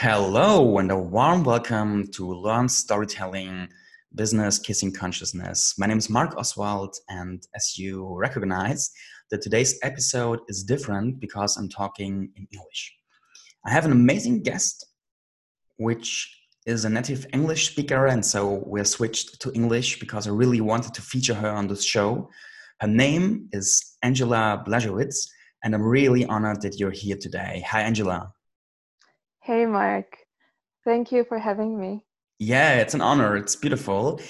Hello, and a warm welcome to Learn Storytelling Business Kissing Consciousness. My name is Mark Oswald, and as you recognize, that today's episode is different because I'm talking in English. I have an amazing guest, which is a native English speaker, and so we're switched to English because I really wanted to feature her on this show. Her name is Angela Blazewicz, and I'm really honored that you're here today. Hi, Angela. Hey, Mark. Thank you for having me. Yeah, it's an honor. It's beautiful.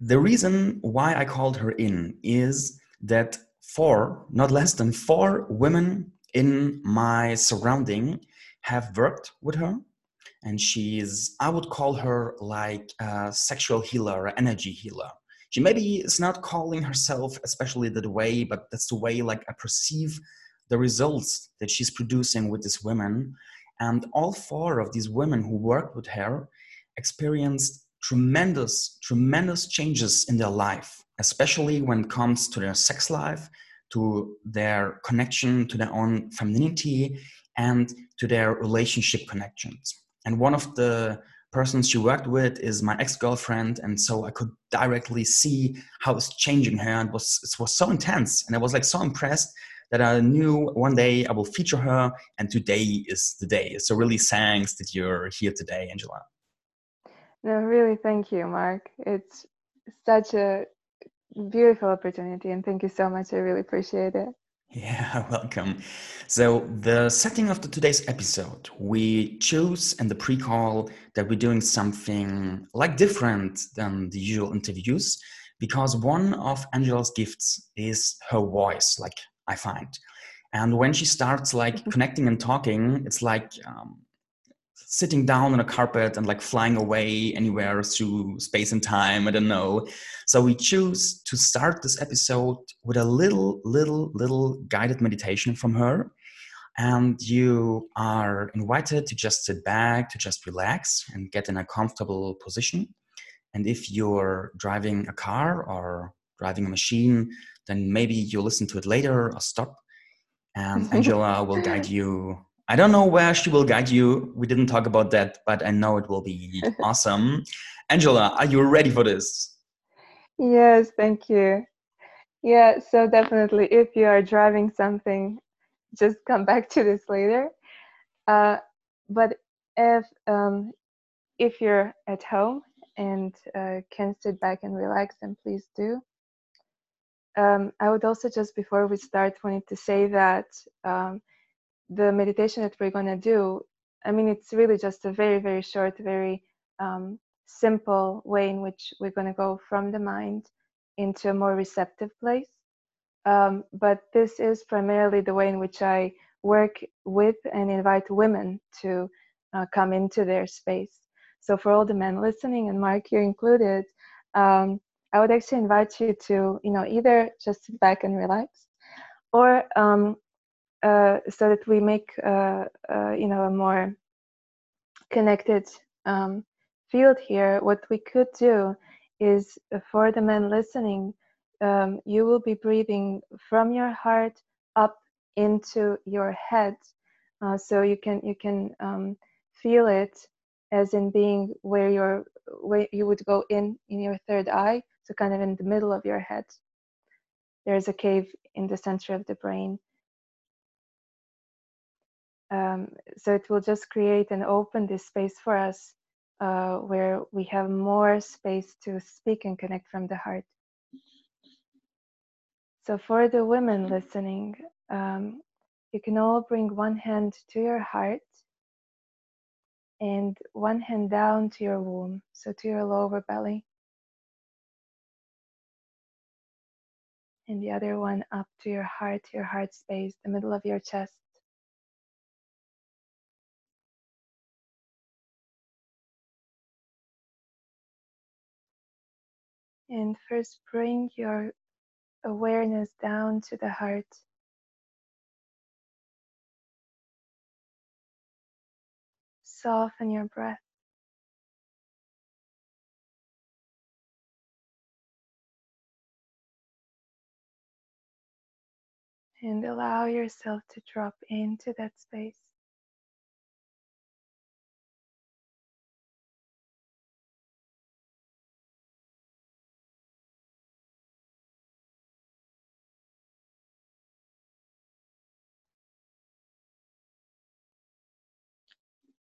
The reason why I called her in is that four, not less than four women in my surrounding have worked with her. And she's, I would call her like a sexual healer, an energy healer. She maybe is not calling herself especially that way, but that's the way like I perceive the results that she's producing with these women. And all four of these women who worked with her experienced tremendous, tremendous changes in their life, especially when it comes to their sex life, to their connection to their own femininity, and to their relationship connections. And one of the persons she worked with is my ex-girlfriend and so i could directly see how it's changing her and was it was so intense and i was like so impressed that I knew one day I will feature her, and today is the day. So really thanks that you're here today, Angela. No, really, thank you, Mark. It's such a beautiful opportunity, and thank you so much. I really appreciate it. Yeah, welcome. So, the setting of the, today's episode, we choose in the pre call that we're doing something like different than the usual interviews because one of Angela's gifts is her voice, like I find. And when she starts like mm-hmm. connecting and talking, it's like um, sitting down on a carpet and like flying away anywhere through space and time. I don't know. So we choose to start this episode with a little, little, little guided meditation from her. And you are invited to just sit back, to just relax and get in a comfortable position. And if you're driving a car or driving a machine, then maybe you'll listen to it later or stop. And Angela will guide you. I don't know where she will guide you. We didn't talk about that, but I know it will be awesome. Angela, are you ready for this? Yes, thank you. Yeah, so definitely, if you are driving something, just come back to this later. Uh, but if um, if you're at home and uh, can sit back and relax, then please do um, I would also just before we start wanted to say that um, the meditation that we're going to do, I mean, it's really just a very, very short, very um, simple way in which we're going to go from the mind into a more receptive place. Um, but this is primarily the way in which I work with and invite women to uh, come into their space. So for all the men listening, and Mark you're included, um, I would actually invite you to, you know, either just sit back and relax, or um, uh, so that we make, uh, uh, you know, a more connected um, field here. What we could do is, for the men listening, um, you will be breathing from your heart up into your head, uh, so you can you can um, feel it as in being where your where you would go in in your third eye so kind of in the middle of your head. There's a cave in the center of the brain. Um, so it will just create and open this space for us uh, where we have more space to speak and connect from the heart. So for the women listening, um, you can all bring one hand to your heart and one hand down to your womb, so to your lower belly. And the other one up to your heart, your heart space, the middle of your chest. And first bring your awareness down to the heart. Soften your breath. and allow yourself to drop into that space.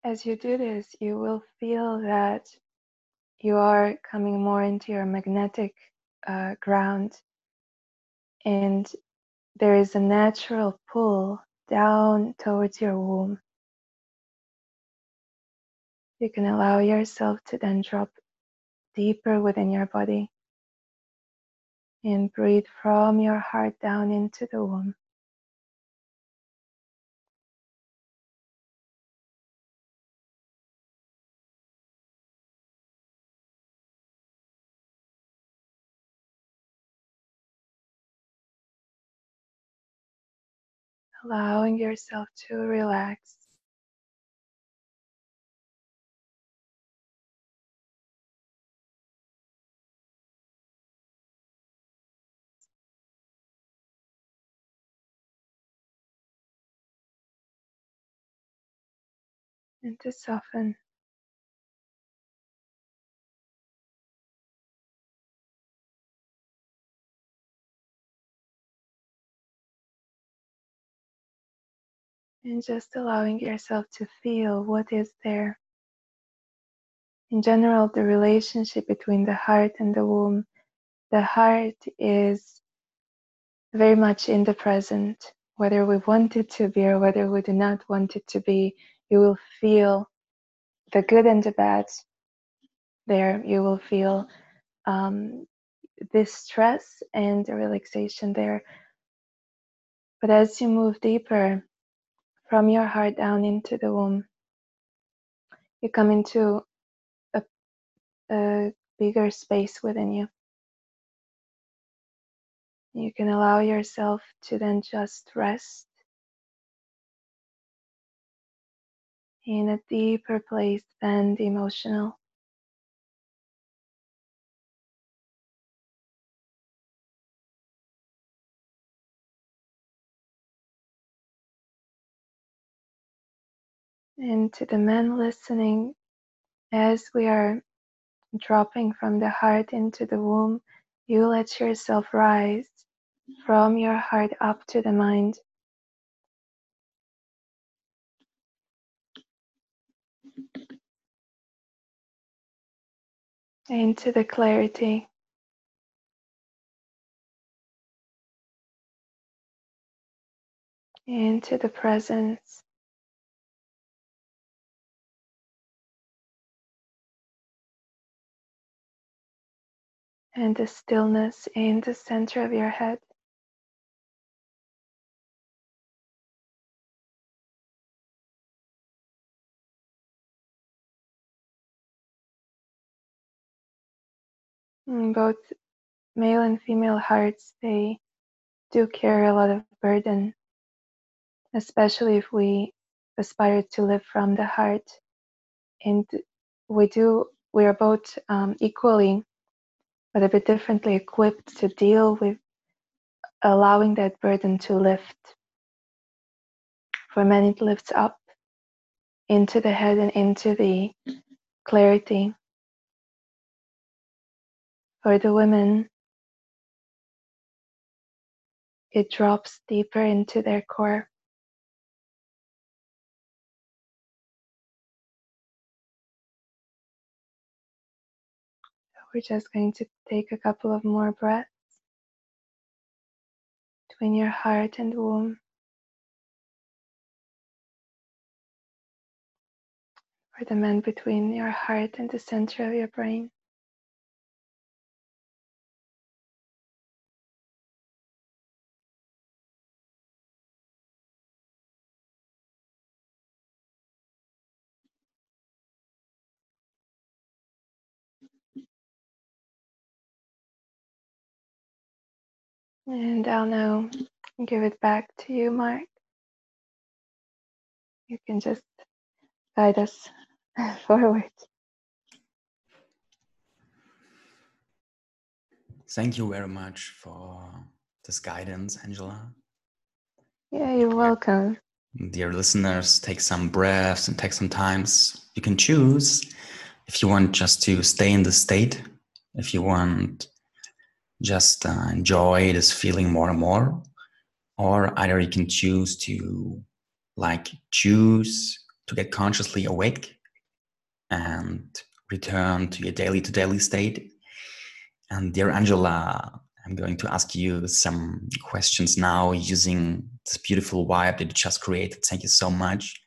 As you do this, you will feel that you are coming more into your magnetic uh, ground and there is a natural pull down towards your womb. You can allow yourself to then drop deeper within your body and breathe from your heart down into the womb. Allowing yourself to relax. And to soften. And just allowing yourself to feel what is there. In general, the relationship between the heart and the womb, the heart is very much in the present, whether we want it to be or whether we do not want it to be. You will feel the good and the bad there. You will feel um, this stress and the relaxation there. But as you move deeper, from your heart down into the womb. You come into a, a bigger space within you. You can allow yourself to then just rest in a deeper place than the emotional. And to the men listening as we are dropping from the heart into the womb, you let yourself rise from your heart up to the mind. Into the clarity. Into the presence. And the stillness in the center of your head. Both male and female hearts, they do carry a lot of burden, especially if we aspire to live from the heart. And we do, we are both um, equally but a bit differently equipped to deal with allowing that burden to lift. For men, it lifts up into the head and into the clarity. For the women, it drops deeper into their core. We're just going to take a couple of more breaths between your heart and womb. For the men between your heart and the center of your brain. And I'll now give it back to you, Mark. You can just guide us forward. Thank you very much for this guidance, Angela. Yeah, you're welcome. Dear listeners, take some breaths and take some times. You can choose if you want just to stay in the state, if you want just uh, enjoy this feeling more and more or either you can choose to like choose to get consciously awake and return to your daily to daily state. And dear Angela, I'm going to ask you some questions now using this beautiful vibe that you just created. Thank you so much.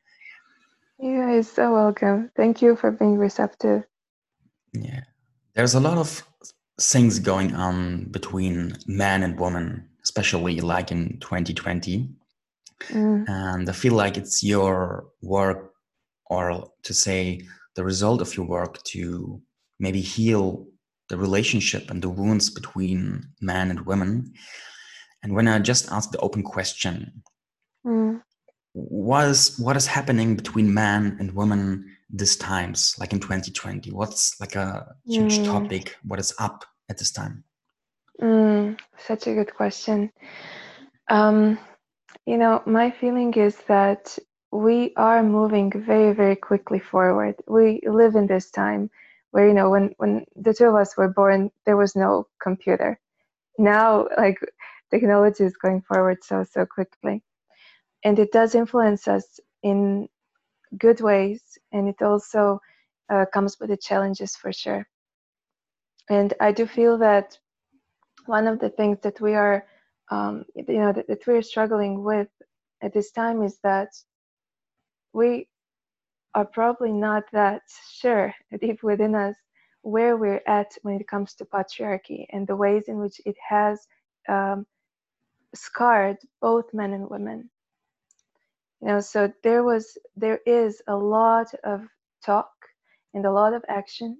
You are so welcome. Thank you for being receptive. Yeah. There's a lot of things going on between man and woman, especially like in 2020. Mm. And I feel like it's your work, or to say the result of your work, to maybe heal the relationship and the wounds between man and women. And when I just asked the open question, mm. what is what is happening between man and woman these times, like in 2020? What's like a huge mm. topic? What is up at this time? Mm, such a good question. Um, you know, my feeling is that we are moving very, very quickly forward. We live in this time where, you know, when, when the two of us were born, there was no computer. Now, like, technology is going forward so, so quickly. And it does influence us in good ways, and it also uh, comes with the challenges for sure. And I do feel that one of the things that we are um, you know that, that we're struggling with at this time is that we are probably not that sure deep within us where we're at when it comes to patriarchy and the ways in which it has um, scarred both men and women you know so there was there is a lot of talk and a lot of action.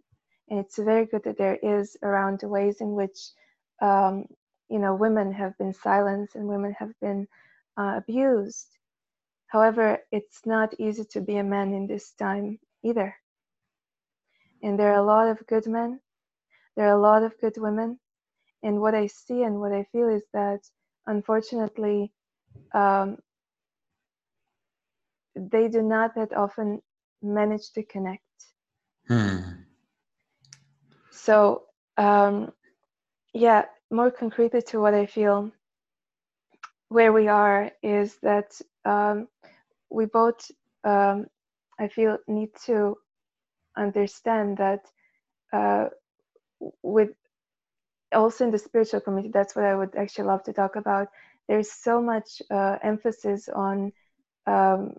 And it's very good that there is around the ways in which um, you know women have been silenced and women have been uh, abused. However it's not easy to be a man in this time either. And there are a lot of good men. There are a lot of good women. And what i see and what i feel is that unfortunately um, they do not that often manage to connect hmm. so um, yeah more concretely to what I feel where we are is that um, we both, um, I feel, need to understand that uh, with also in the spiritual community, that's what I would actually love to talk about. There's so much uh, emphasis on, um,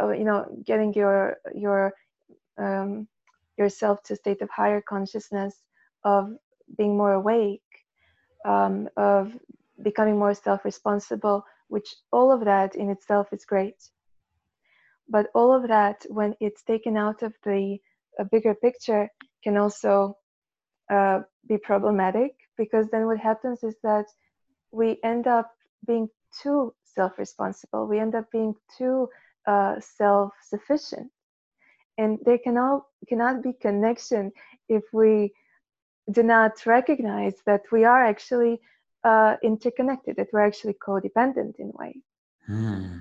you know, getting your your um, yourself to a state of higher consciousness, of being more awake, um, of becoming more self responsible, which all of that in itself is great. But all of that, when it's taken out of the bigger picture, can also uh, be problematic because then what happens is that we end up being too self responsible, we end up being too uh, self sufficient. And there cannot, cannot be connection if we do not recognize that we are actually uh, interconnected, that we're actually codependent in a way. Hmm.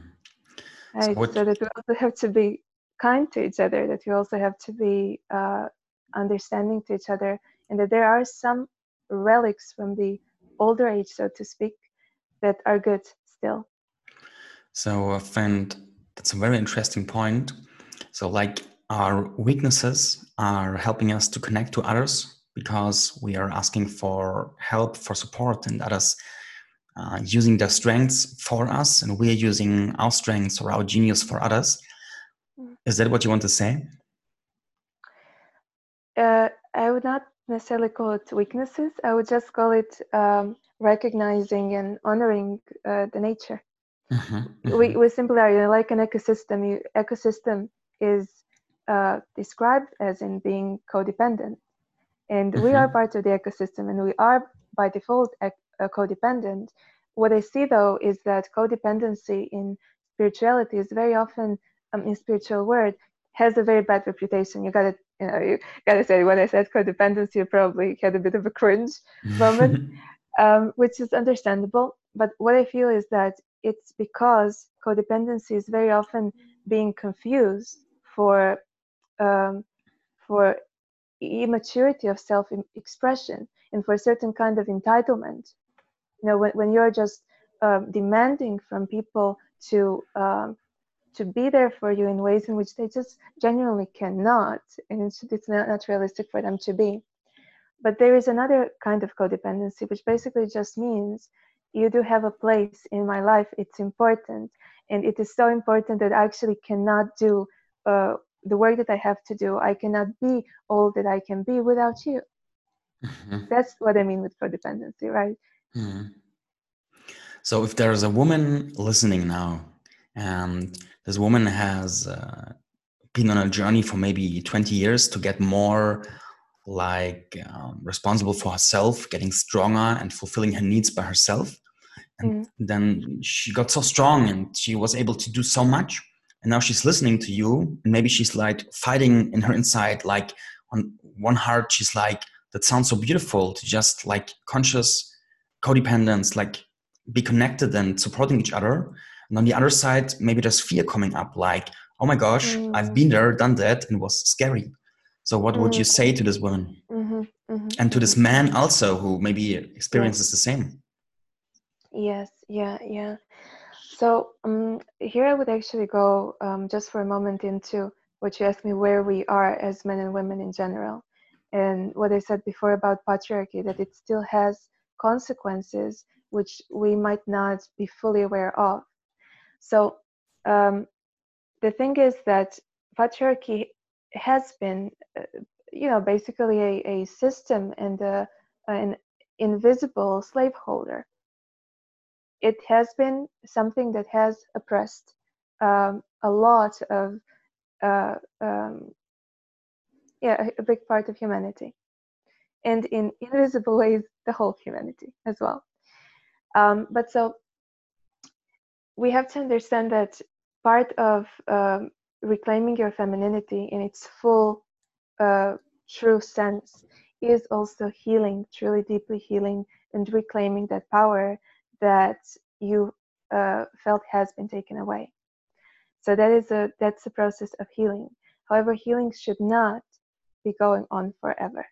Right? So, so, that we also have to be kind to each other, that we also have to be uh, understanding to each other, and that there are some relics from the older age, so to speak, that are good still. So I find that's a very interesting point. So, like our weaknesses are helping us to connect to others because we are asking for help, for support, and others uh, using their strengths for us, and we are using our strengths or our genius for others. Mm. Is that what you want to say? Uh, I would not necessarily call it weaknesses. I would just call it um, recognizing and honoring uh, the nature. Mm-hmm, mm-hmm. We, we simply are like an ecosystem. You, ecosystem is uh, described as in being codependent and we are mm-hmm. part of the ecosystem and we are by default uh, codependent what i see though is that codependency in spirituality is very often um, in spiritual world has a very bad reputation you gotta you know you gotta say when i said codependency you probably had a bit of a cringe moment um, which is understandable but what i feel is that it's because codependency is very often being confused for um, for immaturity of self-expression and for a certain kind of entitlement you know when, when you're just um, demanding from people to um, to be there for you in ways in which they just genuinely cannot, and it's, it's not, not realistic for them to be. But there is another kind of codependency, which basically just means you do have a place in my life. It's important, and it is so important that I actually cannot do uh, the work that I have to do. I cannot be all that I can be without you. Mm-hmm. That's what I mean with codependency, right? Mm-hmm. So if there's a woman listening now, and this woman has uh, been on a journey for maybe 20 years to get more like um, responsible for herself, getting stronger and fulfilling her needs by herself. And mm. then she got so strong and she was able to do so much. And now she's listening to you, and maybe she's like fighting in her inside, like on one heart, she's like, that sounds so beautiful to just like conscious codependence, like be connected and supporting each other. And on the other side, maybe there's fear coming up, like, oh my gosh, mm. I've been there, done that, and it was scary. So, what mm. would you say to this woman? Mm-hmm, mm-hmm, and to this mm-hmm. man also, who maybe experiences yes. the same? Yes, yeah, yeah. So, um, here I would actually go um, just for a moment into what you asked me where we are as men and women in general. And what I said before about patriarchy, that it still has consequences which we might not be fully aware of. So um, the thing is that patriarchy has been, uh, you know, basically a, a system and a, an invisible slaveholder. It has been something that has oppressed um, a lot of, uh, um, yeah, a big part of humanity, and in invisible ways, the whole humanity as well. Um, but so we have to understand that part of um, reclaiming your femininity in its full, uh, true sense is also healing, truly deeply healing, and reclaiming that power that you uh, felt has been taken away. So that is a that's a process of healing. However, healing should not be going on forever.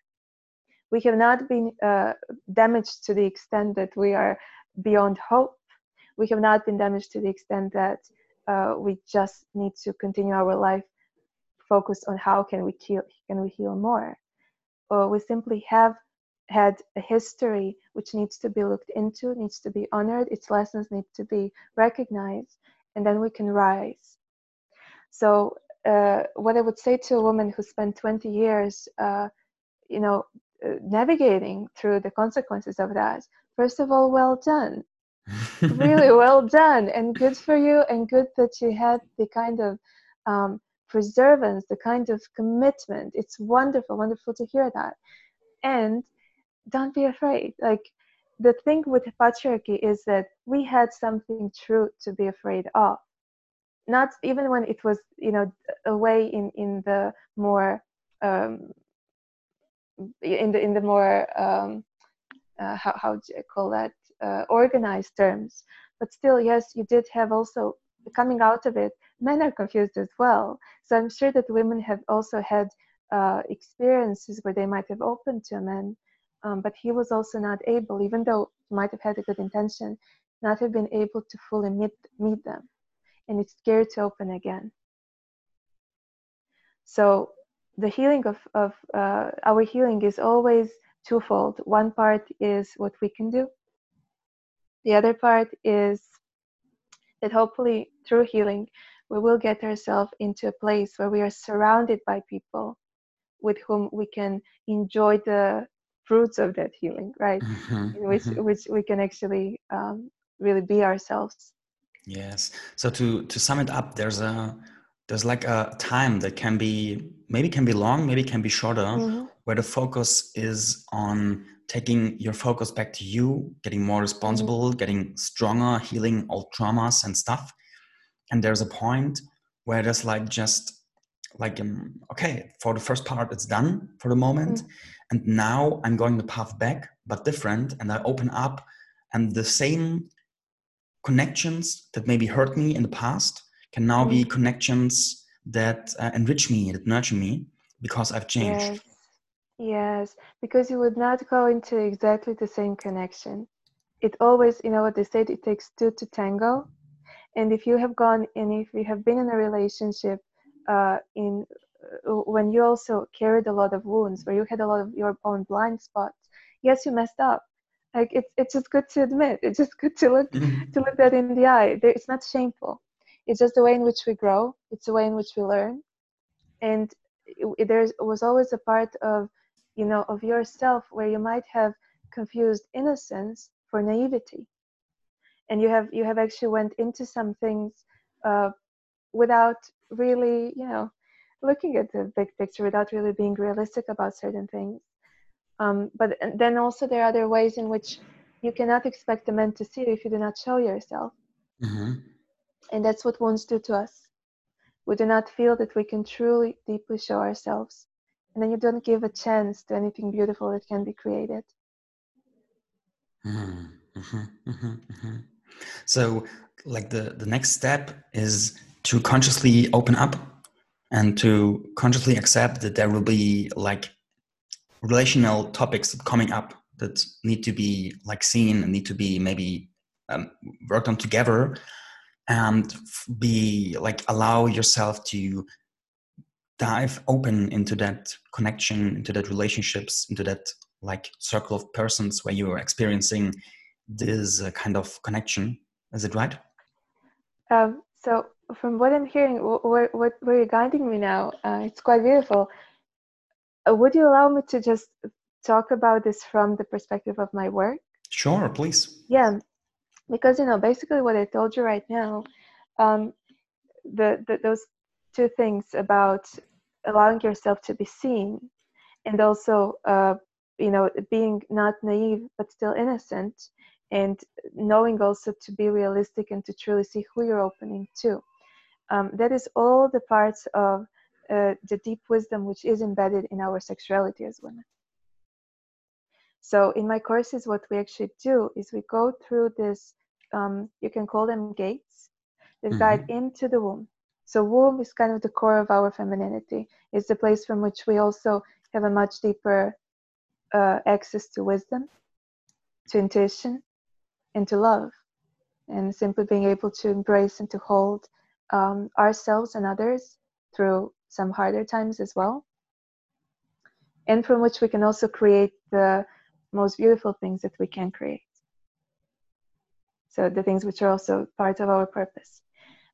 We have not been uh, damaged to the extent that we are beyond hope we have not been damaged to the extent that uh, we just need to continue our life focused on how can we heal can we heal more. Or we simply have had a history which needs to be looked into needs to be honored its lessons need to be recognized and then we can rise. So uh, what i would say to a woman who spent 20 years uh, you know uh, navigating through the consequences of that first of all well done really well done and good for you and good that you had the kind of um, preservance the kind of commitment. It's wonderful wonderful to hear that. And don't be afraid. Like the thing with patriarchy is that we had something true to be afraid of. Not even when it was you know away in in the more um, in the in the more um, uh, how how do you call that uh, organized terms. But still, yes, you did have also coming out of it. Men are confused as well. So I'm sure that women have also had uh, experiences where they might have opened to a man, um, but he was also not able, even though he might have had a good intention, not have been able to fully meet meet them, and it's scared to open again. So the healing of of uh, our healing is always twofold. One part is what we can do, the other part is that hopefully through healing, we will get ourselves into a place where we are surrounded by people with whom we can enjoy the fruits of that healing, right? Mm-hmm, which mm-hmm. which we can actually um, really be ourselves. Yes. So to to sum it up, there's a there's like a time that can be maybe can be long, maybe can be shorter, mm-hmm. where the focus is on taking your focus back to you, getting more responsible, mm-hmm. getting stronger, healing old traumas and stuff. And there's a point where there's like just like um, okay, for the first part it's done for the moment, mm-hmm. and now I'm going the path back, but different, and I open up, and the same connections that maybe hurt me in the past can now mm-hmm. be connections that uh, enrich me, that nurture me, because I've changed. Yes. Yes, because you would not go into exactly the same connection. It always, you know what they said, it takes two to tango. and if you have gone and if you have been in a relationship uh, in uh, when you also carried a lot of wounds where you had a lot of your own blind spots yes you messed up like it's it's just good to admit it's just good to look mm-hmm. to look that in the eye it's not shameful it's just the way in which we grow it's the way in which we learn and there was always a part of you know of yourself where you might have confused innocence for naivety. And you have you have actually went into some things uh, without really you know looking at the big picture without really being realistic about certain things. Um, but then also there are other ways in which you cannot expect the men to see you if you do not show yourself. Mm-hmm. and that's what wounds do to us. We do not feel that we can truly deeply show ourselves and then you don't give a chance to anything beautiful that can be created mm-hmm. Mm-hmm. mm-hmm. So, like the the next step is to consciously open up and to consciously accept that there will be like relational topics coming up that need to be like seen and need to be maybe um, worked on together and be like allow yourself to dive open into that connection into that relationships into that like circle of persons where you are experiencing this uh, kind of connection. Is it right? Um, so, from what I'm hearing, where, where, where you're guiding me now, uh, it's quite beautiful. Uh, would you allow me to just talk about this from the perspective of my work? Sure, please. Yeah, because you know, basically, what I told you right now, um, the, the those two things about allowing yourself to be seen, and also, uh, you know, being not naive but still innocent and knowing also to be realistic and to truly see who you're opening to. Um, that is all the parts of uh, the deep wisdom which is embedded in our sexuality as women. So, in my courses, what we actually do is we go through this, um, you can call them gates, that mm-hmm. guide into the womb. So, womb is kind of the core of our femininity, it's the place from which we also have a much deeper uh, access to wisdom, to intuition, and to love. And simply being able to embrace and to hold um, ourselves and others through some harder times as well. And from which we can also create the most beautiful things that we can create. So the things which are also part of our purpose.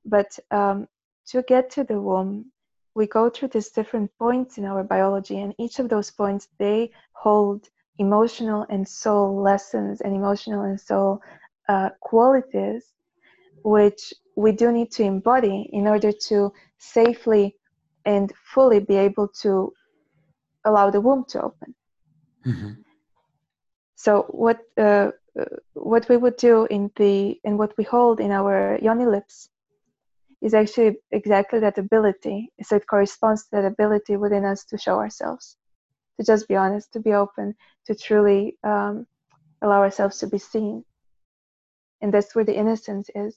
But um, to get to the womb we go through these different points in our biology and each of those points they hold emotional and soul lessons and emotional and soul uh, qualities which we do need to embody in order to safely and fully be able to allow the womb to open. Mm-hmm. So what uh, what we would do in the and what we hold in our yoni lips is actually exactly that ability. So it corresponds to that ability within us to show ourselves to just be honest, to be open, to truly um, allow ourselves to be seen. And that's where the innocence is.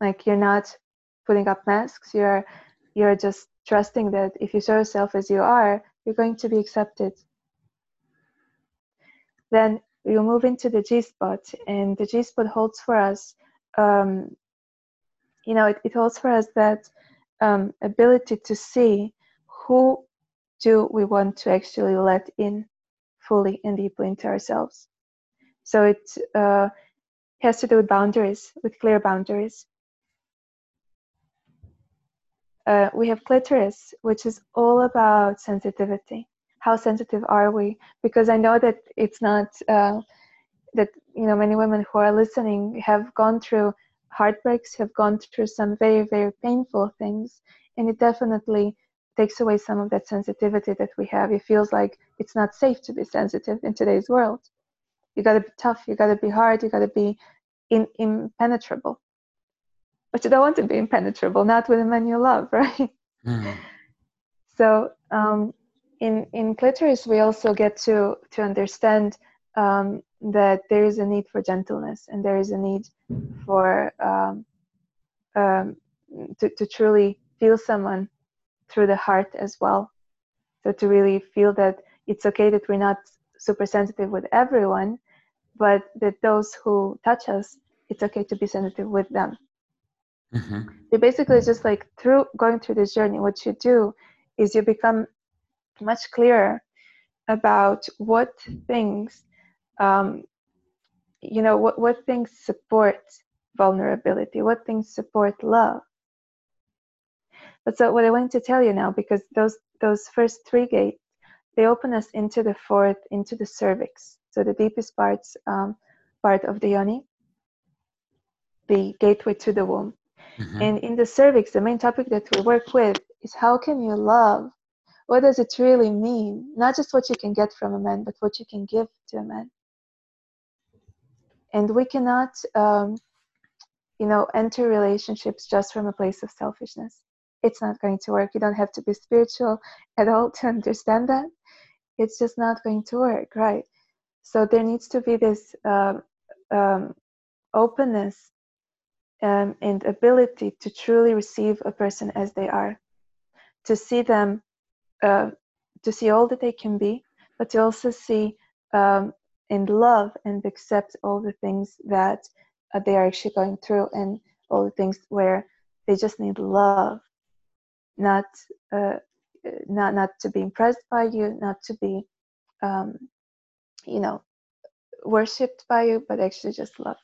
Like you're not putting up masks. You're you're just trusting that if you show yourself as you are, you're going to be accepted. Then you move into the G spot, and the G spot holds for us. Um, you know, it, it for us that um, ability to see who do we want to actually let in fully and deeply into ourselves. So it uh, has to do with boundaries, with clear boundaries. Uh, we have clitoris, which is all about sensitivity. How sensitive are we? Because I know that it's not uh, that you know many women who are listening have gone through heartbreaks, have gone through some very very painful things, and it definitely takes away some of that sensitivity that we have. It feels like it's not safe to be sensitive in today's world. You got to be tough. You got to be hard. You got to be in, impenetrable. But you don't want to be impenetrable, not with a man you love, right? Mm. So um, in in clitoris, we also get to to understand um, that there is a need for gentleness and there is a need for um, um to, to truly feel someone through the heart as well. So to really feel that it's okay that we're not super sensitive with everyone, but that those who touch us, it's okay to be sensitive with them. Mm-hmm. You basically just like through going through this journey, what you do is you become much clearer about what things, um, you know, what, what things support vulnerability, what things support love. But so what I want to tell you now, because those those first three gates, they open us into the fourth, into the cervix, so the deepest parts um, part of the yoni, the gateway to the womb. Mm-hmm. And in the cervix, the main topic that we work with is how can you love? What does it really mean? Not just what you can get from a man, but what you can give to a man. And we cannot, um, you know, enter relationships just from a place of selfishness. It's not going to work. You don't have to be spiritual at all to understand that. It's just not going to work, right? So there needs to be this uh, um, openness um, and ability to truly receive a person as they are, to see them, uh, to see all that they can be, but to also see um, and love and accept all the things that uh, they are actually going through and all the things where they just need love, not uh, not not to be impressed by you, not to be, um, you know, worshipped by you, but actually just loved.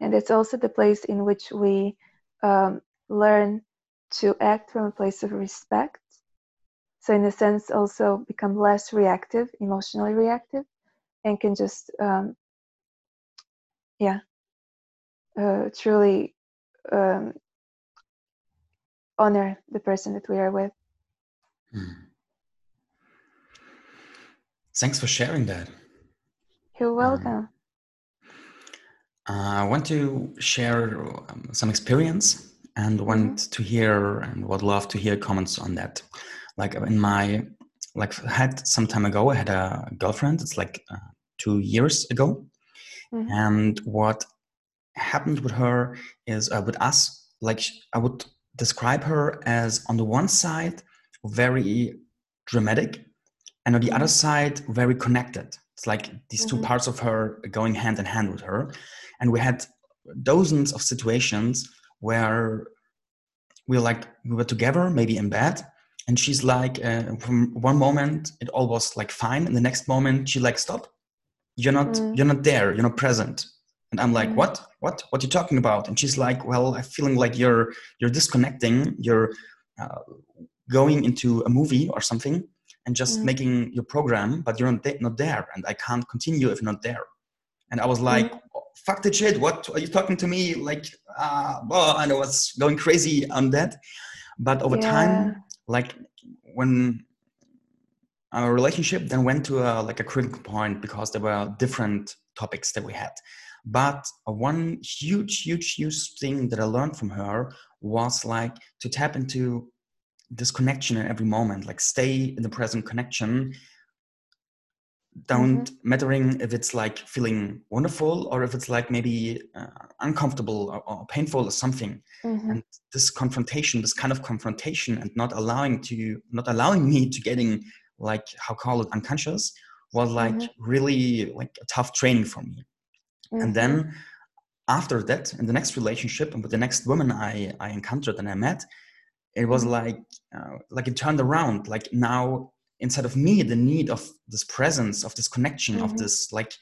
And it's also the place in which we um, learn to act from a place of respect so in a sense also become less reactive emotionally reactive and can just um, yeah uh, truly um, honor the person that we are with hmm. thanks for sharing that you're um, welcome um, I want to share um, some experience and want mm-hmm. to hear and would love to hear comments on that. Like in my, like had some time ago, I had a girlfriend. It's like uh, two years ago, mm-hmm. and what happened with her is uh, with us, like I would describe her as on the one side very dramatic, and on the other mm-hmm. side very connected. It's like these mm-hmm. two parts of her going hand in hand with her and we had dozens of situations where we were like we were together maybe in bed and she's like uh, from one moment it all was like fine. And the next moment she like stop you're not mm. you're not there. You're not present. And i'm like mm. what? What? What are you talking about? And she's like well i'm feeling like you're you're disconnecting. You're uh, going into a movie or something and just mm. making your program but you're not, not there. And i can't continue if you're not there. And i was like mm fuck the shit. What? Are you talking to me? Like uh well i was going crazy on that. But over yeah. time like when our relationship then went to a like a critical point because there were different topics that we had. But one huge huge huge thing that i learned from her was like to tap into this connection in every moment like stay in the present connection don't mm-hmm. mattering if it's like feeling wonderful or if it's like maybe uh, uncomfortable or, or, painful or something mm-hmm. and this confrontation this kind of confrontation and not allowing to not allowing me to getting like how call it unconscious was like mm-hmm. really like a tough training for me and then mm-hmm. after that in the next relationship and with the next woman i i encountered and i met it was mm-hmm. like uh, like it turned around like now inside of me the need of this presence of this connection mm-hmm. of this like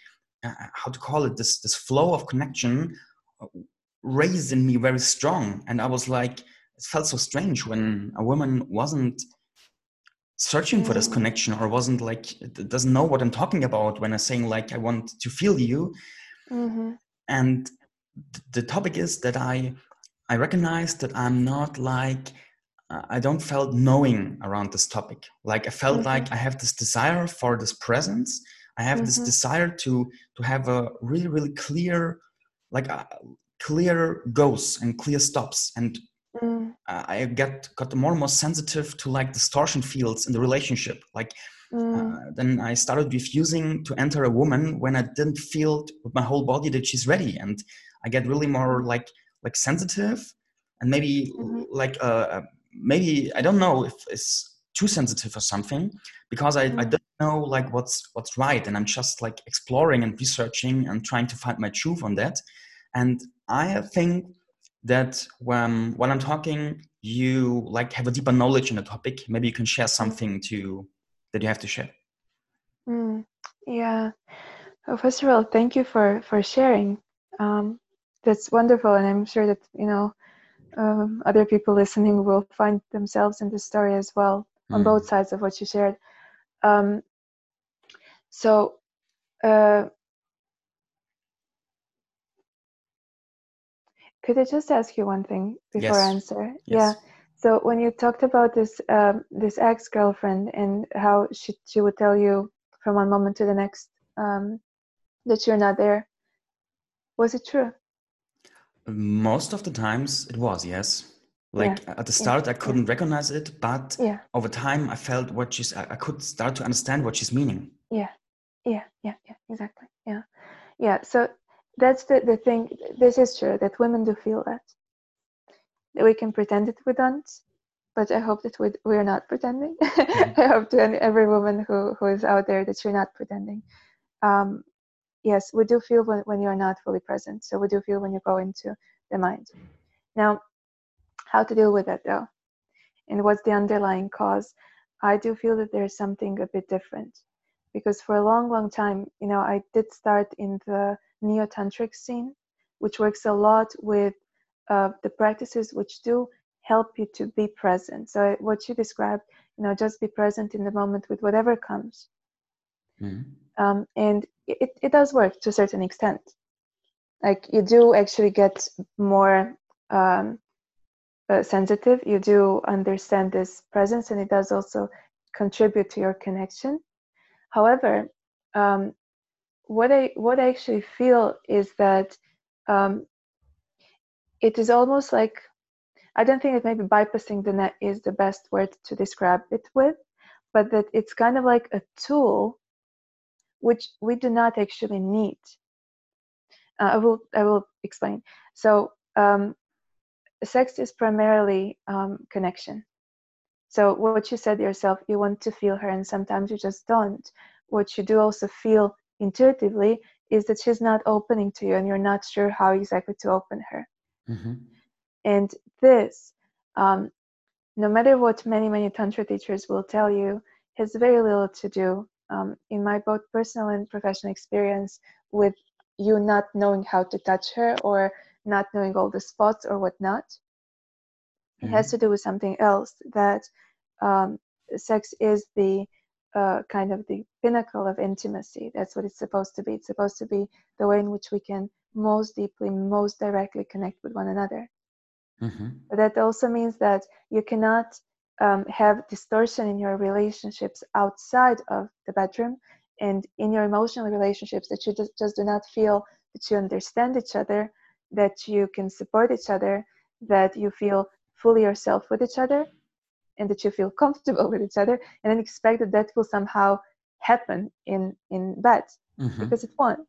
uh, how to call it this this flow of connection uh, raised in me very strong and i was like it felt so strange when a woman wasn't searching for this mm. connection or wasn't like doesn't know what i'm talking about when i'm saying like i want to feel you mm-hmm. and the topic is that i i recognize that i'm not like I don't felt knowing around this topic. Like I felt mm-hmm. like I have this desire for this presence. I have mm-hmm. this desire to to have a really really clear, like uh, clear goals and clear stops. And mm. I get got more and more sensitive to like distortion fields in the relationship. Like mm. uh, then I started refusing to enter a woman when I didn't feel with my whole body that she's ready, and I get really more like like sensitive and maybe mm-hmm. like uh, maybe I don't know if it's too sensitive or something because I, mm. I don't know like what's what's right and I'm just like exploring and researching and trying to find my truth on that and I think that when when I'm talking, you like have a deeper knowledge in the topic. Maybe you can share Mm. something to that you have to share. Mm, yeah. Well, first of all, thank you for for sharing. Um, that's wonderful, and I'm sure that you know um, other people listening will find themselves in this story as well on Mm. both sides of what you shared. Um, so, uh, could I just ask you one thing before I answer? Yes. Yeah. So when you talked about this um, this ex girlfriend and how she she would tell you from one moment to the next um, that you're not there, was it true? Most of the times it was, yes. Like at the yeah, start, I couldn't recognize it, but Yeah. over time, I felt what she's. I could start to understand what she's meaning. Yeah, yeah, yeah, yeah, exactly. Yeah, yeah. So that's the the thing. This is true that women do feel that. That we can pretend that we don't, but I hope that we we're not pretending. I hope to any, every woman who who is out there that you're not pretending. Um, yes, we do feel when when you're not fully present. So we do feel when you go into the mind. Now, how to deal with that though, and what's the underlying cause? I do feel that there's something a bit different because for a long, long time, you know, I did start in the neo tantric scene, which works a lot with uh, the practices which do help you to be present. So what you described, you know, just be present in the moment with whatever comes, Mhm. Um, and it it does work to a certain extent. Like you do actually get more um, uh, sensitive. You do understand this presence, and it does also contribute to your connection. However, um, what I what I actually feel is that um, it is almost like I don't think that maybe bypassing the net is the best word to describe it with, but that it's kind of like a tool which we do not actually need. Uh, I will I will explain. So um, sex is primarily um, connection. So what you said yourself, you want to feel her, and sometimes you just don't. What you do also feel intuitively is that she's not opening to you, and you're not sure how exactly to open her. Mhm. And this, um, no matter what many many tantra teachers will tell you, has very little to do, um, in my both personal and professional experience, with you not knowing how to touch her or not knowing all the spots or whatnot. It has Mhm. to do with something else that um, sex is the uh, kind of the pinnacle of intimacy. That's what it's supposed to be. It's supposed to be the way in which we can most deeply, most directly connect with one another. Mhm. But that also means that you cannot um, have distortion in your relationships outside of the bedroom and in your emotional relationships that you just, just do not feel that you understand each other, that you can support each other, that you feel fully yourself with each other, and that you feel comfortable with each other, and then expect that that will somehow happen in in bed Mhm. because it won't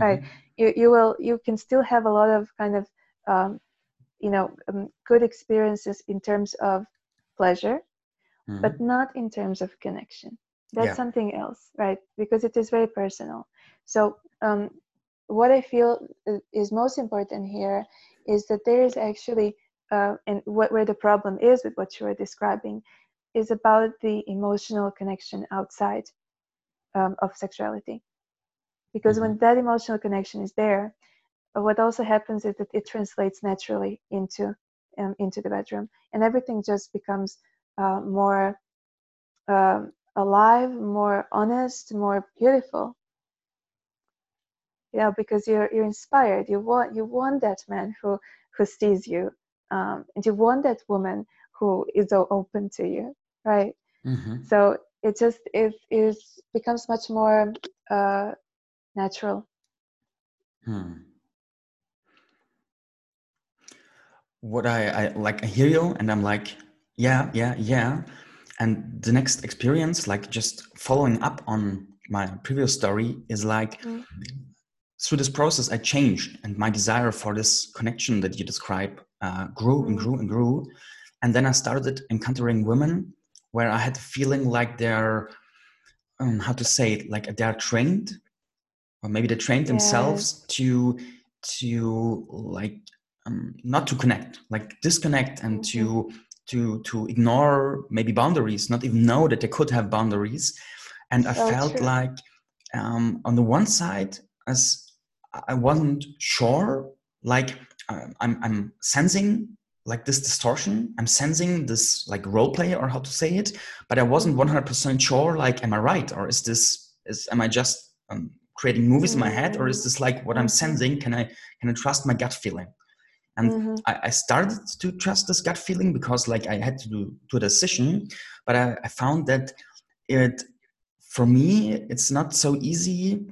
right Mhm. you you will you can still have a lot of kind of um, you know um, good experiences in terms of pleasure Mhm. but not in terms of connection that's Yeah. something else right because it is very personal so um, what i feel is most important here is that there is actually uh, and what where the problem is with what you are describing is about the emotional connection outside um, of sexuality because Mhm. when that emotional connection is there what also happens is that it translates naturally into um, into the bedroom and everything just becomes uh, more um, alive more honest more beautiful you know because you're you're inspired you want you want that man who who sees you um, and you want that woman who is so open to you right Mhm. so it just it is becomes much more uh, natural Hmm. What I, I like, I hear you, and I'm like, yeah, yeah, yeah. And the next experience, like just following up on my previous story, is like Mm. through this process, I changed, and my desire for this connection that you describe uh, grew and grew and grew. And then I started encountering women where I had the feeling like they're, um, how to say it, like they're trained, or maybe they trained yes themselves to to like um, not to connect like disconnect and mm-hmm. to to to ignore maybe boundaries not even know that they could have boundaries and so i felt true. like um, on the one side as i wasn't sure like uh, I'm, I'm sensing like this distortion i'm sensing this like role play or how to say it but i wasn't 100% mm-hmm. sure like am i right or is this is am i just um, creating movies in my head or is this like what i'm mm-hmm. sensing can i can i trust my gut feeling and mm-hmm. I, I, started to trust this gut feeling because like i had to do, do a decision but I, I found that it for me it's not so easy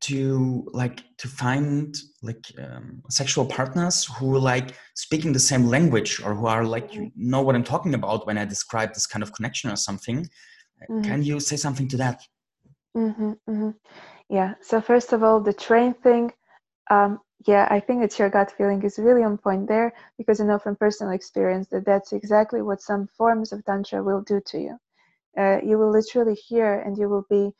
to like to find like um, sexual partners who like speaking the same language or who are like you mm-hmm. know what i'm talking about when i describe this kind of connection or something mm-hmm. can you say something to that mm-hmm, mm-hmm. yeah so first of all the train thing um, yeah i think that your gut feeling is really on point there because i know from personal experience that that's exactly what some forms of tantra will do to you uh, you will literally hear and you will be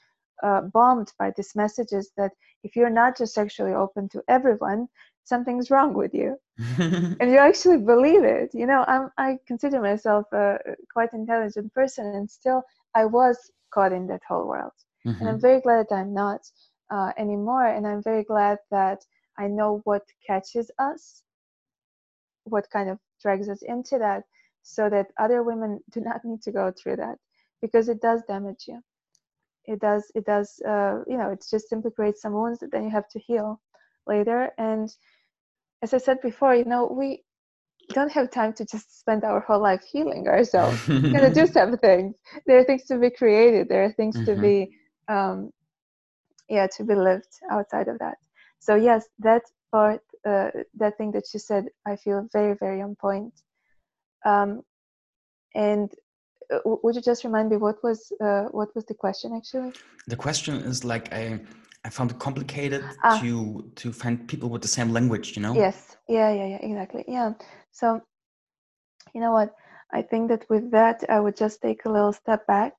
uh, bombed by these messages that if you're not just sexually open to everyone something's wrong with you and you actually believe it you know I'm, i consider myself a quite intelligent person and still i was caught in that whole world mm-hmm. and i'm mm-hmm. very glad that i'm not uh, anymore and i'm very glad that i know what catches us what kind of drags us into that so that other women do not need to go through that because it does damage you. It does it does uh, you know it just simply creates some wounds that then you have to heal later. And as i said before you know we don't have time to just spend our whole life healing ourselves. We're gonna do some things. There are things to be created. There are things mm-hmm. to be um, yeah to be lived outside of that so yes that part uh, that thing that you said i feel very very on point um, and uh, would you just remind me what was uh, what was the question actually? The question is like I I found it complicated ah. to to find people with the same language. You know. Yes. Yeah. Yeah. Yeah. Exactly. Yeah. So, you know what? I think that with that, I would just take a little step back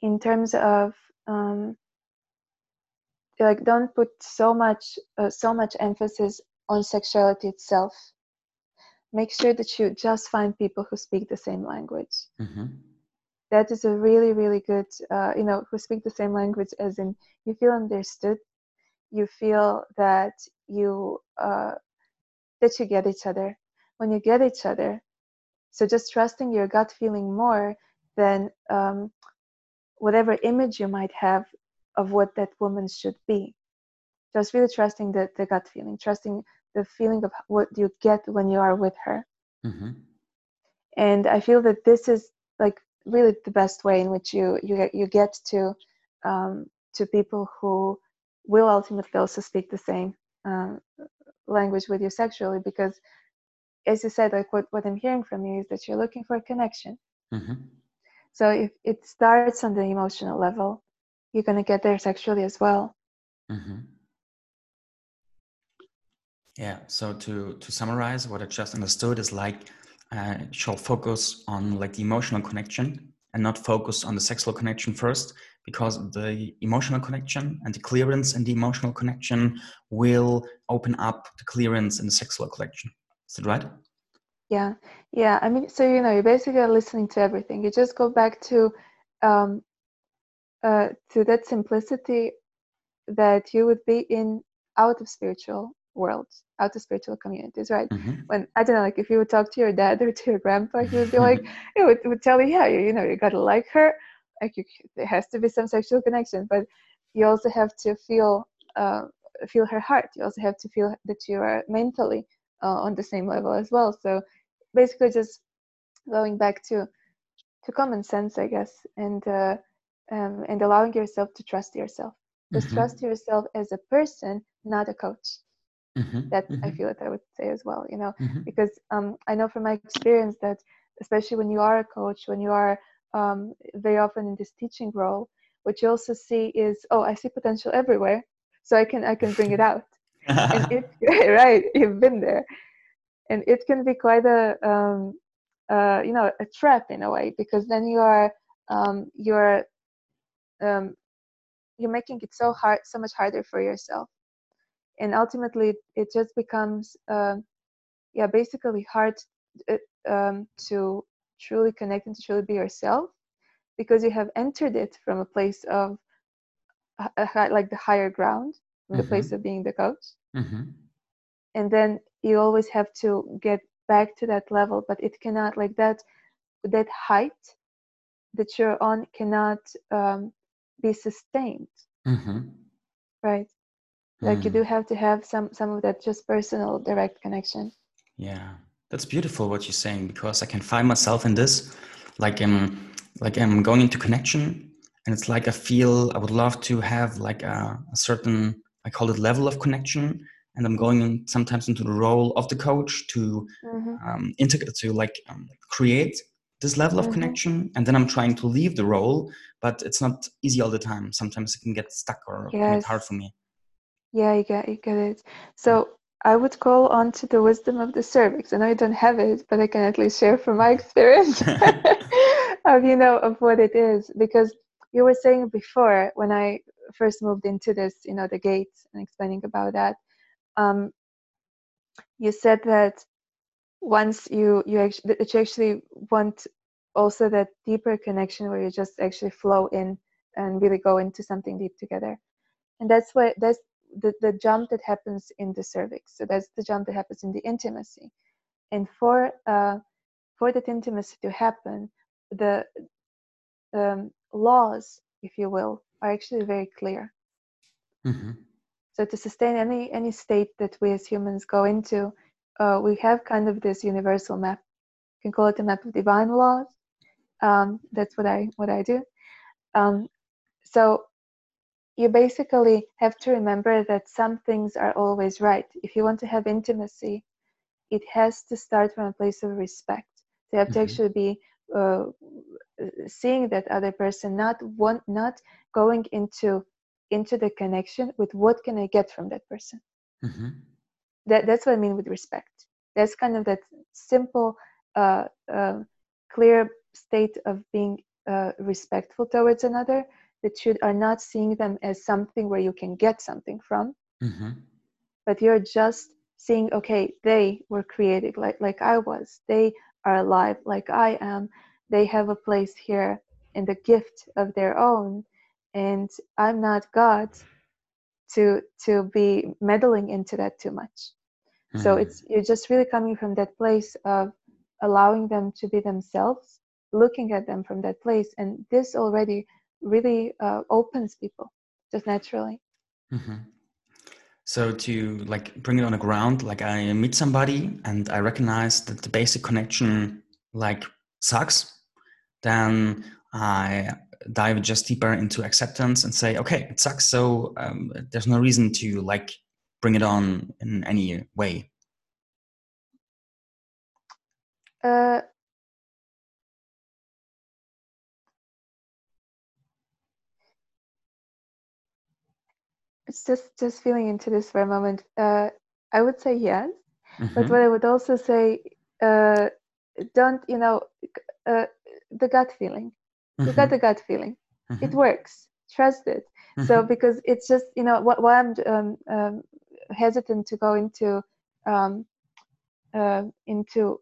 in terms of um, like don't put so much uh, so much emphasis on sexuality itself make sure that you just find people who speak the same language. Mm-hmm. That is a really, really good, uh, you know, who speak the same language, as in you feel understood, you feel that you uh, that you get each other. When you get each other, so just trusting your gut feeling more than um, whatever image you might have of what that woman should be. Just really trusting the, the gut feeling, trusting the feeling of what you get when you are with her mm-hmm. and i feel that this is like really the best way in which you you you get to um, to people who will ultimately also speak the same um, language with you sexually because as you said like what, what i'm hearing from you is that you're looking for a connection mm-hmm. so if it starts on the emotional level you're going to get there sexually as well mm-hmm. Yeah. So to to summarize, what I just understood is like uh, shall focus on like the emotional connection and not focus on the sexual connection first, because the emotional connection and the clearance and the emotional connection will open up the clearance and the sexual connection. Is that right? Yeah. Yeah. I mean, so you know, you basically are listening to everything. You just go back to um, uh, to that simplicity that you would be in out of spiritual worlds out of spiritual communities right? Mm-hmm. when i don't know like if you would talk to your dad or to your grandpa he would be like it would, would tell you yeah you, you know you gotta like her. Like you, there has to be some sexual connection but you also have to feel uh, feel her heart. You also have to feel that you are mentally uh, on the same level as well. So basically just going back to to common sense i guess and uh, um, and allowing yourself to trust yourself just mm-hmm. trust yourself as a person not a coach mm-hmm. that mm-hmm. i feel that i would say as well you know mm-hmm. because um, i know from my experience that especially when you are a coach when you are um, very often in this teaching role what you also see is oh i see potential everywhere so i can i can bring it out and it right you've been there and it can be quite a um, uh, you know a trap in a way because then you are um, you're um, you're making it so hard so much harder for yourself and ultimately it just becomes uh, yeah basically hard uh, um, to truly connect and to truly be yourself because you have entered it from a place of like the higher ground from mm-hmm. the place mm-hmm. of being the coach mm-hmm. and then you always have to get back to that level but it cannot like that that height that you're on cannot um, be sustained mm-hmm. right like mm. you do have to have some some of that just personal direct connection yeah that's beautiful what you're saying because i can find myself in this like i'm like i'm going into connection and it's like i feel i would love to have like a, a certain i call it level of connection and i'm going in sometimes into the role of the coach to mm-hmm. um, integrate to like um, create this level of mm-hmm. connection and then i'm trying to leave the role but it's not easy all the time sometimes it can get stuck or yes. get hard for me yeah you get you get it so I would call on to the wisdom of the cervix. And I know you don't have it, but I can at least share from my experience of you know of what it is because you were saying before when I first moved into this, you know, the gates and explaining about that. Um, you said that once you you actually that you actually want also that deeper connection where you just actually flow in and really go into something deep together. And that's what that's the, the jump that happens in the cervix. So that's the jump that happens in the intimacy. And for uh, for that intimacy to happen the um, laws if you will are actually very clear. Mm-hmm. so to sustain any any state that we as humans go into uh, we have kind of this universal map. You can call it a map of divine laws. Um, that's what i what i do. Um, so you basically have to remember that some things are always right. If you want to have intimacy it has to start from a place of respect. So you have mm-hmm. to actually be uh, seeing that other person not want not going into into the connection with what can i get from that person. Mm-hmm that that's what I mean with respect. That's kind of that simple, uh, uh, clear state of being uh, respectful towards another. That you are not seeing them as something where you can get something from, mm-hmm. but you're just seeing, okay, they were created like like I was. They are alive like I am. They have a place here in the gift of their own, and I'm not God to to be meddling into that too much mm-hmm. so it's you're just really coming from that place of allowing them to be themselves looking at them from that place and this already really uh, opens people just naturally mm-hmm. so to like bring it on the ground like i meet somebody and i recognize that the basic connection like sucks then i dive just deeper into acceptance and say, okay, it sucks. So um, there's no reason to like bring it on in any way. Uh, it's just just feeling into this for a moment. Uh, I would say yes, mm-hmm. but what I would also say, uh, don't you know, uh, the gut feeling. You got the gut feeling? Mm-hmm. it works. Trust it. Mm-hmm. so because it's just you know what why i'm um, um, hesitant to go into um, uh, into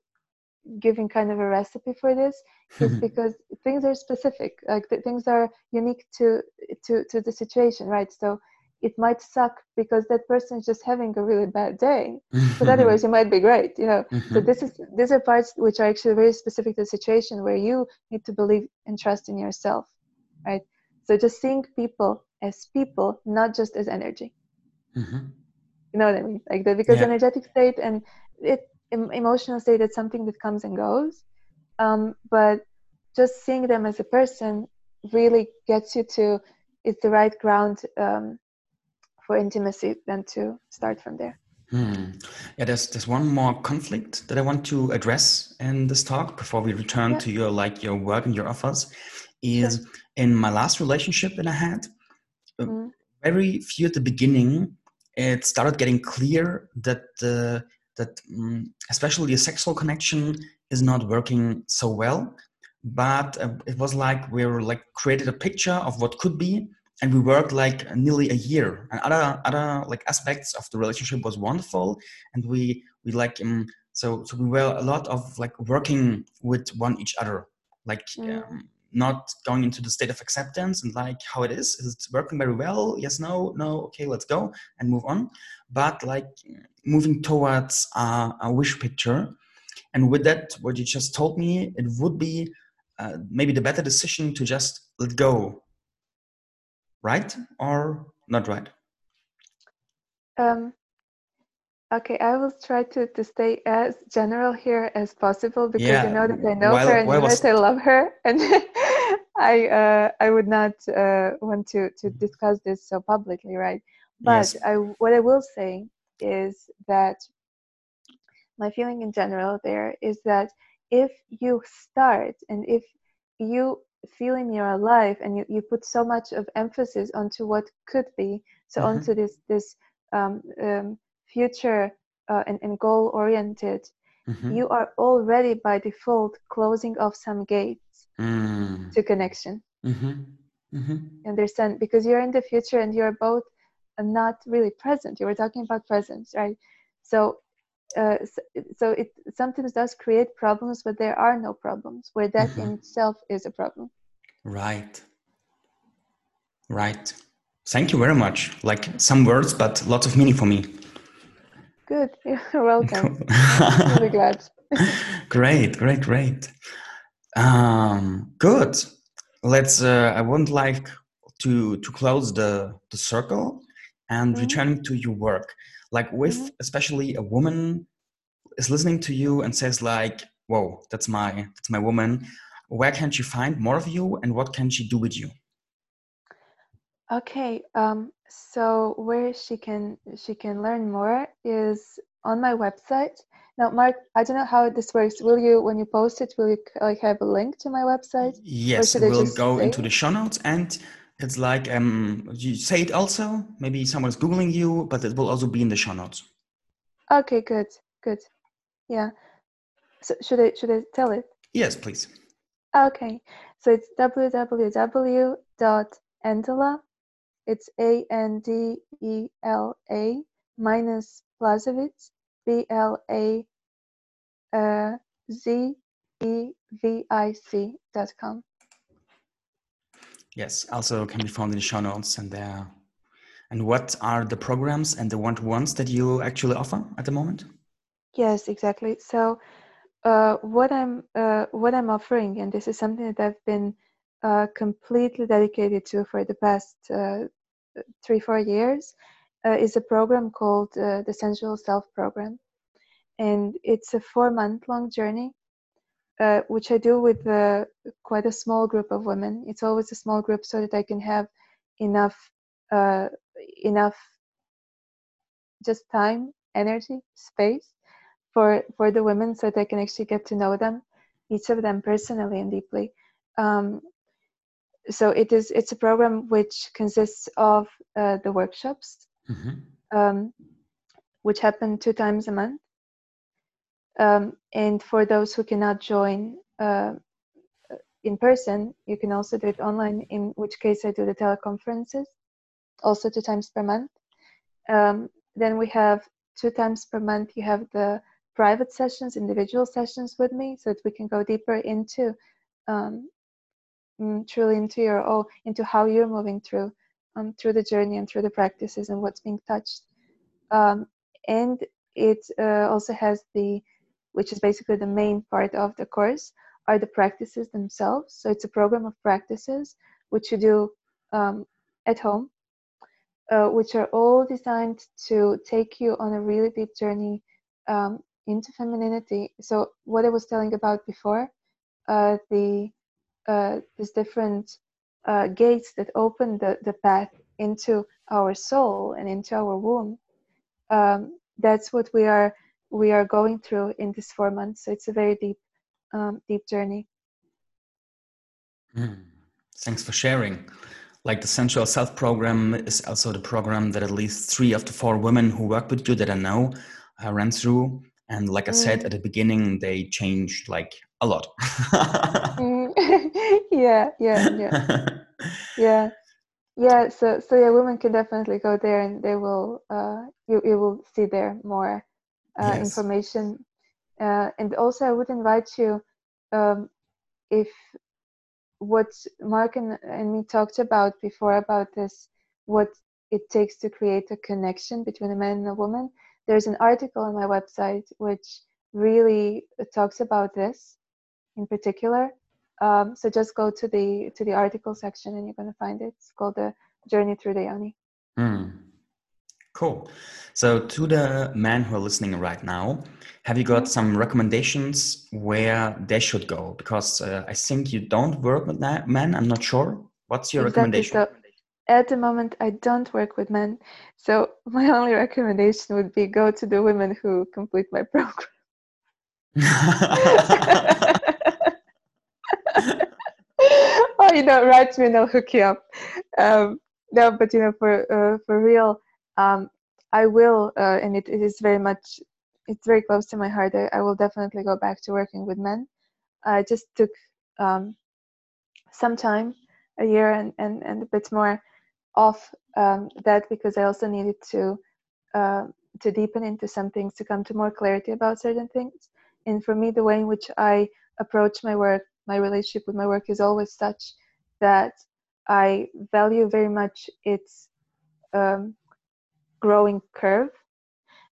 giving kind of a recipe for this is because things are specific. Like things are unique to to to the situation right? So it might suck because that person is just having a really bad day but otherwise it might be great you know mm-hmm. so this is these are parts which are actually very specific to the situation where you need to believe and trust in yourself right so just seeing people as people not just as energy mm-hmm. you know what i mean like that because yeah. energetic state and it emotional state is something that comes and goes um, but just seeing them as a person really gets you to it's the right ground um, for intimacy than to start from there. Hmm. Yeah, there's there's one more conflict that I want to address in this talk before we return yeah. to your like your work and your offers. Is sure. in my last relationship that I had, mm. very few at the beginning. It started getting clear that the that um, especially a sexual connection is not working so well. But uh, it was like we were like created a picture of what could be, and we worked like nearly a year. And other other like aspects of the relationship was wonderful. And we we like um, so so we were a lot of like working with one each other. Like Mm. um, not going into the state of acceptance and like how it is. It's working very well? Yes no no okay let's go and move on. But like moving towards a, a wish picture. And with that what you just told me it would be uh, maybe the better decision to just let go right or not right Um, okay, I will try to, to stay as general here as possible because Yeah, you know that I know while- her and you know was- that I love her, and I uh, I would not uh, want to to discuss this so publicly, right? But Yes. I what I will say is that my feeling in general there is that if you start and if you feel in your life and you, you put so much of emphasis onto what could be so Mhm. onto this this um, um, future uh, and, and goal oriented Mhm. you are already by default closing off some gates Mm. to connection Mhm. Mhm. understand because you're in the future and you're both not really present you were talking about presence right so uh, so, it sometimes does create problems but there are no problems where that Mhm. in itself is a problem Right. Right. Thank you very much. Like some words, but lots of meaning for me. good you're welcome really glad great, great, great. Um, good. Let's. Uh, I would like to to close the the circle and Mhm. returning to your work. Like with Mhm. especially a woman is listening to you and says like, "Whoa, that's my that's my woman." Where can she find more of you, and what can she do with you? okay um, so where she can she can learn more is on my website now mark i don't know how this works will you when you post it will you like have a link to my website Yes, we'll go say into the show notes and it's like um you say it also. Maybe someone's googling you, but it will also be in the show notes. okay good good yeah so should i should i tell it Yes, please. Okay, so it's www.andela, it's A N D E L A minus Blazevic, B L A uh, Z E V I C dot com. Yes, also can be found in the show notes and there. And what are the programs and the one-to-ones that you actually offer at the moment? Yes, exactly. So, uh, what I'm uh, what I'm offering, and this is something that I've been uh, completely dedicated to for the past uh, three four years, uh, is a program called uh, the Sensual Self Program, and it's a four month long journey, uh, which I do with uh, quite a small group of women. It's always a small group so that I can have enough uh, enough just time, energy, space for for the women so that I can actually get to know them, each of them personally and deeply. Um, so it is it's a program which consists of uh, the workshops, Mhm. um, which happen two times a month. Um, and for those who cannot join uh, in person, you can also do it online. In which case, I do the teleconferences, also two times per month. Um, then we have two times per month. You have the private sessions, individual sessions with me, so that we can go deeper into um, mm, truly into your oh into how you're moving through um, through the journey and through the practices and what's being touched. Um, and it uh, also has the which is basically the main part of the course are the practices themselves. So it's a program of practices which you do um, at home, uh, which are all designed to take you on a really deep journey um, into femininity. So what I was telling about before, uh, the uh, these different uh, gates that open the, the path into our soul and into our womb. Um, that's what we are we are going through in this four months. So it's a very deep um, deep journey. Mm. Thanks for sharing. Like the Sensual Self program is also the program that at least three of the four women who work with you that I know uh, ran through. And like I said Mm. at the beginning, they changed like a lot. Mm. yeah, yeah, yeah, yeah. yeah so so yeah women can definitely go there and they will uh you, you will see there more uh, yes. information uh, and also i would invite you um if what mark and, and me talked about before about this what it takes to create a connection between a man and a woman there's an article on my website which really talks about this in particular um, so just go to the to the article section and you're going to find it. It's called the Journey Through the Yoni. Mm. Cool. So to the men who are listening right now, have you got some recommendations where they should go? Because uh, I think you don't work with men. I'm not sure. What's your exactly. recommendation? So at the moment, I don't work with men. So my only recommendation would be go to the women who complete my program. oh, you know, write me and I'll hook you up. Um, no, but you know, for uh, for real, um, I will, uh, and it, it is very much, it's very close to my heart. I, I will definitely go back to working with men. I just took um, some time, a year and, and, and a bit more off um, that because I also needed to uh, to deepen into some things, to come to more clarity about certain things. And for me, the way in which I approach my work my relationship with my work is always such that I value very much its um, growing curve,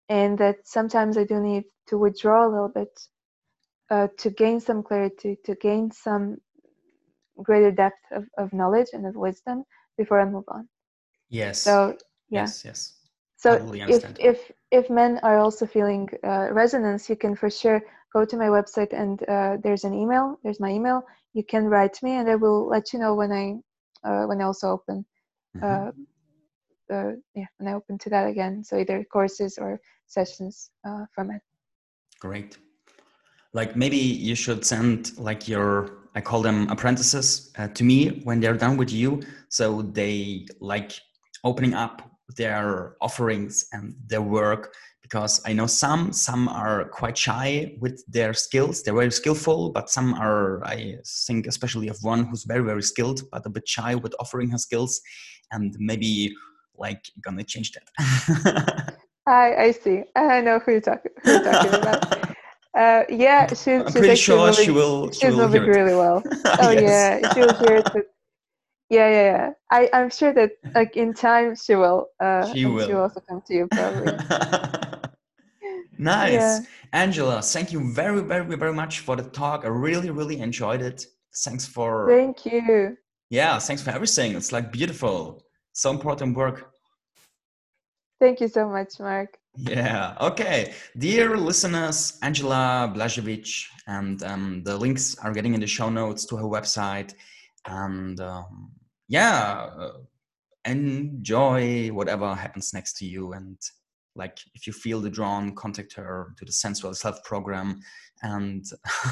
and that sometimes I do need to withdraw a little bit uh, to gain some clarity, to gain some greater depth of, of knowledge and of wisdom before I move on. Yes. So yeah. Yes. Yes. So if if if men are also feeling uh, resonance, you can for sure go to my website and uh, there's an email. There's my email. You can write me, and I will let you know when I uh, when I also open. Mm-hmm. Uh, yeah, when I open to that again. So either courses or sessions uh, from it. Great. Like maybe you should send like your I call them apprentices uh, to me when they're done with you, so they like opening up their offerings and their work because I know some some are quite shy with their skills. They're very skillful, but some are I think especially of one who's very very skilled but a bit shy with offering her skills, and maybe like gonna change that. I I see. I know who you're talking who you're talking about. Uh, yeah, she's, I'm she's pretty sure moving, she will. She she's will moving really well. Oh yes. yeah, she will hear it. Yeah, yeah, yeah. I, I'm sure that like in time she will. Uh, she will. She will also come to you probably. nice, yeah. Angela. Thank you very, very, very much for the talk. I really, really enjoyed it. Thanks for. Thank you. Yeah, thanks for everything. It's like beautiful. So important work. Thank you so much, Mark. Yeah. Okay. Dear listeners, Angela Blažević, and um, the links are getting in the show notes to her website. And um, yeah, uh, enjoy whatever happens next to you. And like, if you feel the drawn, contact her to the Sensual Self program and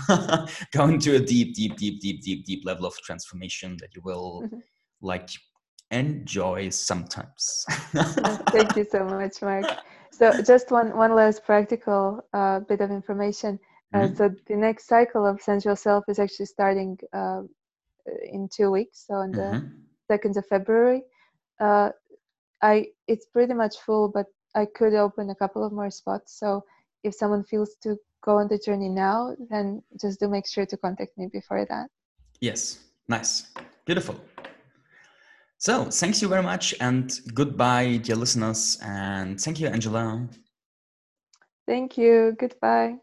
go into a deep, deep, deep, deep, deep, deep level of transformation that you will mm-hmm. like enjoy sometimes. Thank you so much, Mark. So, just one one last practical uh, bit of information. Uh, mm-hmm. So, the next cycle of Sensual Self is actually starting uh, in two weeks. So, on the mm-hmm. 2nd of February. Uh, I it's pretty much full, but I could open a couple of more spots. So if someone feels to go on the journey now, then just do make sure to contact me before that. Yes, nice, beautiful. So thank you very much, and goodbye, dear listeners, and thank you, Angela. Thank you. Goodbye.